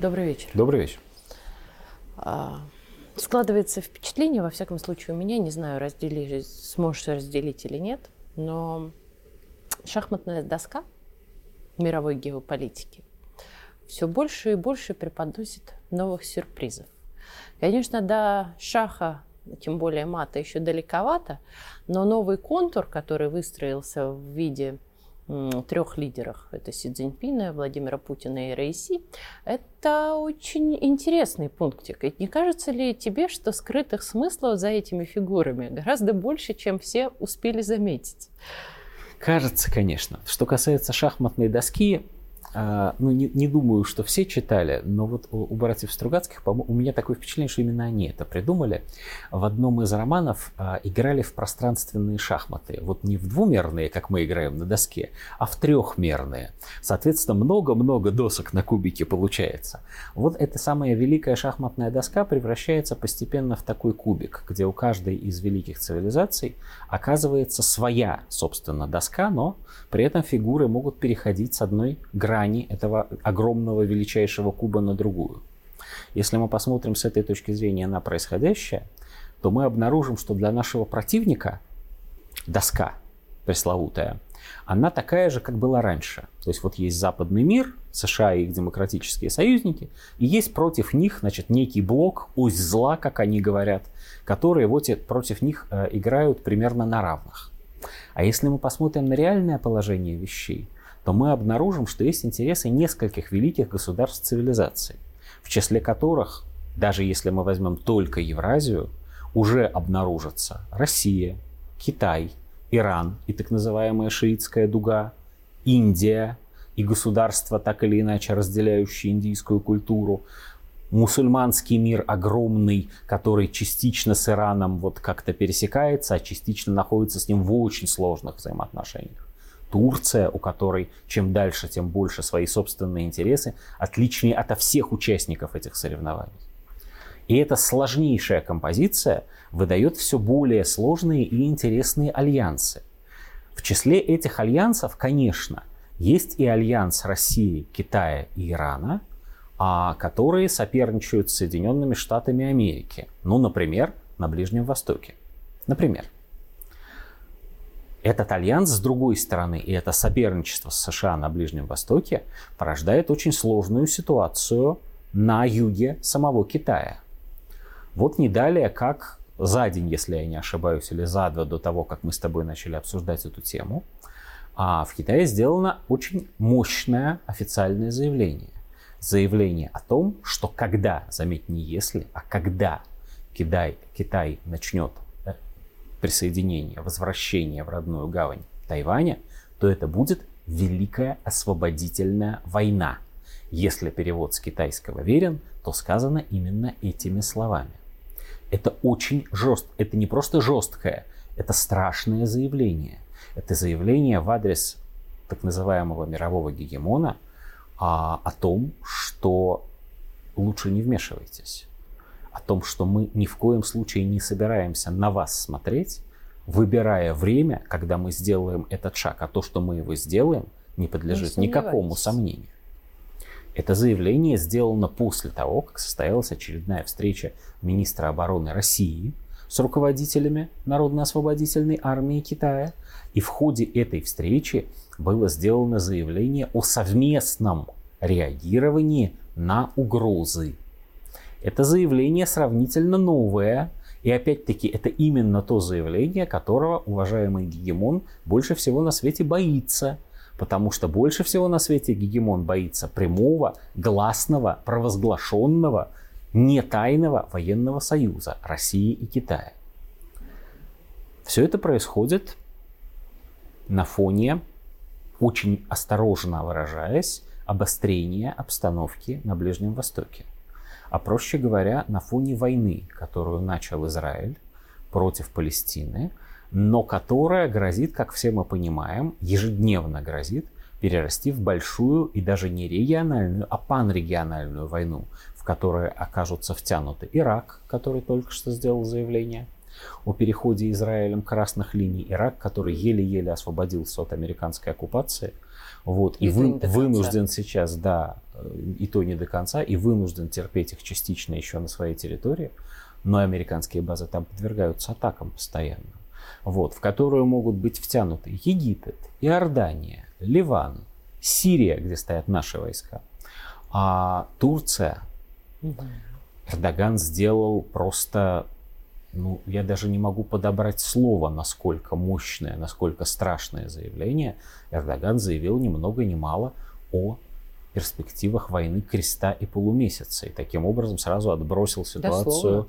Добрый вечер. Добрый вечер. А, складывается впечатление, во всяком случае, у меня, не знаю, раздели, сможешь разделить или нет, но шахматная доска мировой геополитики все больше и больше преподносит новых сюрпризов. Конечно, до шаха, тем более мата, еще далековато, но новый контур, который выстроился в виде трех лидерах, это Си Цзиньпина, Владимира Путина и Рейси, это очень интересный пунктик. И не кажется ли тебе, что скрытых смыслов за этими фигурами гораздо больше, чем все успели заметить? Кажется, конечно. Что касается шахматной доски, ну, не, не думаю, что все читали, но вот у, у братьев Стругацких у меня такое впечатление, что именно они это придумали. В одном из романов а, играли в пространственные шахматы. Вот не в двумерные, как мы играем на доске, а в трехмерные. Соответственно, много-много досок на кубике получается. Вот эта самая великая шахматная доска превращается постепенно в такой кубик, где у каждой из великих цивилизаций оказывается своя, собственно, доска, но при этом фигуры могут переходить с одной грани грани этого огромного величайшего куба на другую. Если мы посмотрим с этой точки зрения на происходящее, то мы обнаружим, что для нашего противника доска пресловутая, она такая же, как была раньше. То есть вот есть западный мир, США и их демократические союзники, и есть против них, значит, некий блок, ось зла, как они говорят, которые вот против них э, играют примерно на равных. А если мы посмотрим на реальное положение вещей, то мы обнаружим, что есть интересы нескольких великих государств цивилизации, в числе которых, даже если мы возьмем только Евразию, уже обнаружатся Россия, Китай, Иран и так называемая шиитская дуга, Индия и государства, так или иначе разделяющие индийскую культуру, мусульманский мир огромный, который частично с Ираном вот как-то пересекается, а частично находится с ним в очень сложных взаимоотношениях. Турция, у которой чем дальше, тем больше свои собственные интересы, отличные от всех участников этих соревнований. И эта сложнейшая композиция выдает все более сложные и интересные альянсы. В числе этих альянсов, конечно, есть и альянс России, Китая и Ирана, а, которые соперничают с Соединенными Штатами Америки. Ну, например, на Ближнем Востоке. Например. Этот альянс, с другой стороны, и это соперничество с США на Ближнем Востоке порождает очень сложную ситуацию на юге самого Китая. Вот не далее, как за день, если я не ошибаюсь, или за два до того, как мы с тобой начали обсуждать эту тему, а в Китае сделано очень мощное официальное заявление. Заявление о том, что когда, заметь, не если, а когда Китай, Китай начнет присоединения, возвращения в родную гавань Тайваня, то это будет Великая освободительная война. Если перевод с китайского верен, то сказано именно этими словами. Это очень жестко, это не просто жесткое, это страшное заявление. Это заявление в адрес так называемого мирового гегемона а, о том, что лучше не вмешивайтесь о том, что мы ни в коем случае не собираемся на вас смотреть, выбирая время, когда мы сделаем этот шаг, а то, что мы его сделаем, не подлежит не никакому сомнению. Это заявление сделано после того, как состоялась очередная встреча министра обороны России с руководителями Народно-освободительной армии Китая. И в ходе этой встречи было сделано заявление о совместном реагировании на угрозы это заявление сравнительно новое, и опять-таки это именно то заявление, которого уважаемый гегемон больше всего на свете боится. Потому что больше всего на свете гегемон боится прямого, гласного, провозглашенного, не тайного военного союза России и Китая. Все это происходит на фоне, очень осторожно выражаясь, обострения обстановки на Ближнем Востоке а проще говоря, на фоне войны, которую начал Израиль против Палестины, но которая грозит, как все мы понимаем, ежедневно грозит перерасти в большую и даже не региональную, а панрегиональную войну, в которой окажутся втянуты Ирак, который только что сделал заявление, о переходе Израилем красных линий Ирак, который еле-еле освободился от американской оккупации, вот, и, и вы, вынужден сейчас, да, и то не до конца, и вынужден терпеть их частично еще на своей территории, но американские базы там подвергаются атакам постоянно, вот, в которую могут быть втянуты Египет, Иордания, Ливан, Сирия, где стоят наши войска, а Турция. Эрдоган сделал просто, ну, я даже не могу подобрать слово, насколько мощное, насколько страшное заявление. Эрдоган заявил ни много ни мало о перспективах войны креста и полумесяца. И таким образом сразу отбросил ситуацию.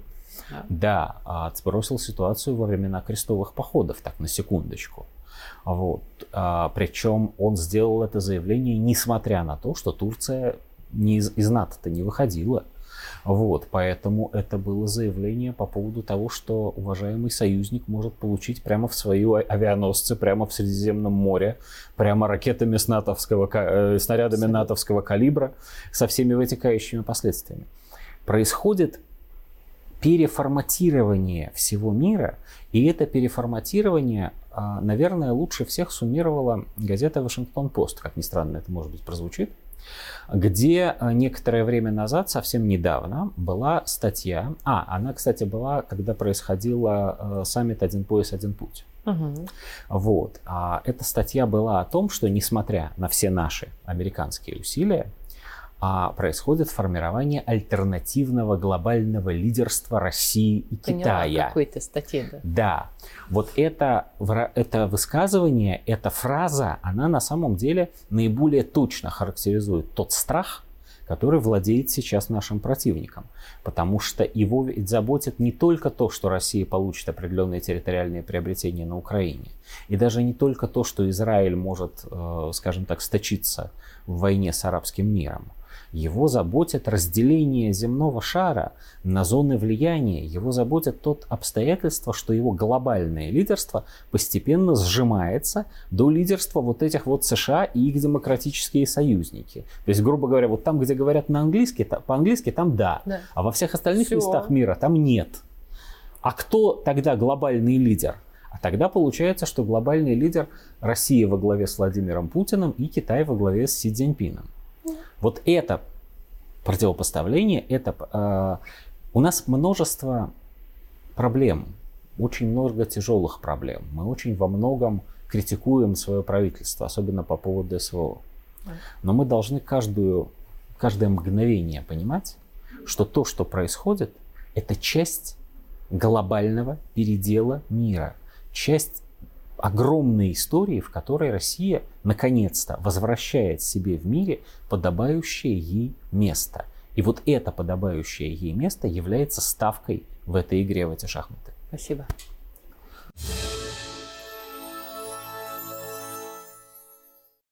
Да, да, отбросил ситуацию во времена крестовых походов, так на секундочку. Вот. А, причем он сделал это заявление, несмотря на то, что Турция не из, из НАТО-то не выходила. Вот, поэтому это было заявление по поводу того, что уважаемый союзник может получить прямо в свою авианосцы, прямо в Средиземном море, прямо ракетами с натовского, э, снарядами натовского калибра со всеми вытекающими последствиями. Происходит переформатирование всего мира, и это переформатирование, а, наверное, лучше всех суммировала газета «Вашингтон-Пост», как ни странно это может быть прозвучит, где а, некоторое время назад, совсем недавно, была статья, а, она, кстати, была, когда происходила а, саммит «Один пояс, один путь». Угу. Вот. А эта статья была о том, что несмотря на все наши американские усилия, а происходит формирование альтернативного глобального лидерства России и Поняла, Китая. какой-то статье, да. Да. Вот это, это высказывание, эта фраза, она на самом деле наиболее точно характеризует тот страх, который владеет сейчас нашим противником. Потому что его ведь заботит не только то, что Россия получит определенные территориальные приобретения на Украине, и даже не только то, что Израиль может, э, скажем так, сточиться в войне с арабским миром, его заботит разделение земного шара на зоны влияния. Его заботит тот обстоятельство, что его глобальное лидерство постепенно сжимается до лидерства вот этих вот США и их демократические союзники. То есть, грубо говоря, вот там, где говорят на английский, по-английски там да, да. а во всех остальных Все. местах мира там нет. А кто тогда глобальный лидер? А тогда получается, что глобальный лидер Россия во главе с Владимиром Путиным и Китай во главе с Си Цзиньпином. Вот это противопоставление, это э, у нас множество проблем, очень много тяжелых проблем. Мы очень во многом критикуем свое правительство, особенно по поводу СВО. Но мы должны каждую, каждое мгновение понимать, что то, что происходит, это часть глобального передела мира, часть огромной истории, в которой Россия наконец-то возвращает себе в мире подобающее ей место. И вот это подобающее ей место является ставкой в этой игре, в эти шахматы. Спасибо.